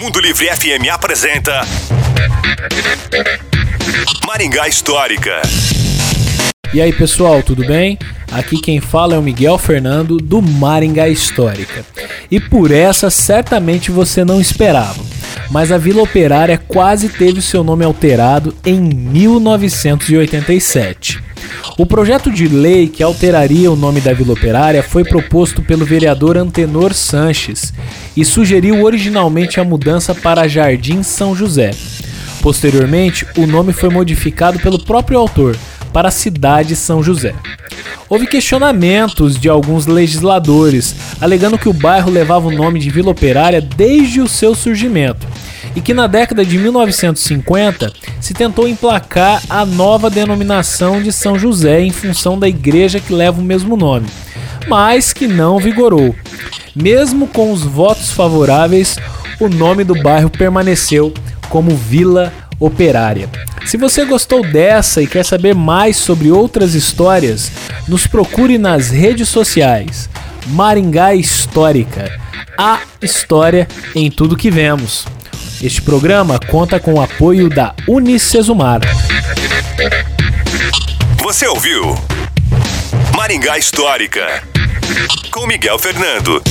Mundo Livre FM apresenta Maringá Histórica. E aí pessoal, tudo bem? Aqui quem fala é o Miguel Fernando do Maringá Histórica. E por essa certamente você não esperava, mas a Vila Operária quase teve seu nome alterado em 1987. O projeto de lei que alteraria o nome da Vila Operária foi proposto pelo vereador Antenor Sanches e sugeriu originalmente a mudança para Jardim São José. Posteriormente, o nome foi modificado pelo próprio autor para cidade São José. Houve questionamentos de alguns legisladores, alegando que o bairro levava o nome de Vila Operária desde o seu surgimento e que na década de 1950 se tentou emplacar a nova denominação de São José em função da igreja que leva o mesmo nome, mas que não vigorou. Mesmo com os votos favoráveis, o nome do bairro permaneceu como Vila Operária. Se você gostou dessa e quer saber mais sobre outras histórias, nos procure nas redes sociais. Maringá Histórica, a história em tudo que vemos. Este programa conta com o apoio da Unicesumar. Você ouviu Maringá Histórica com Miguel Fernando.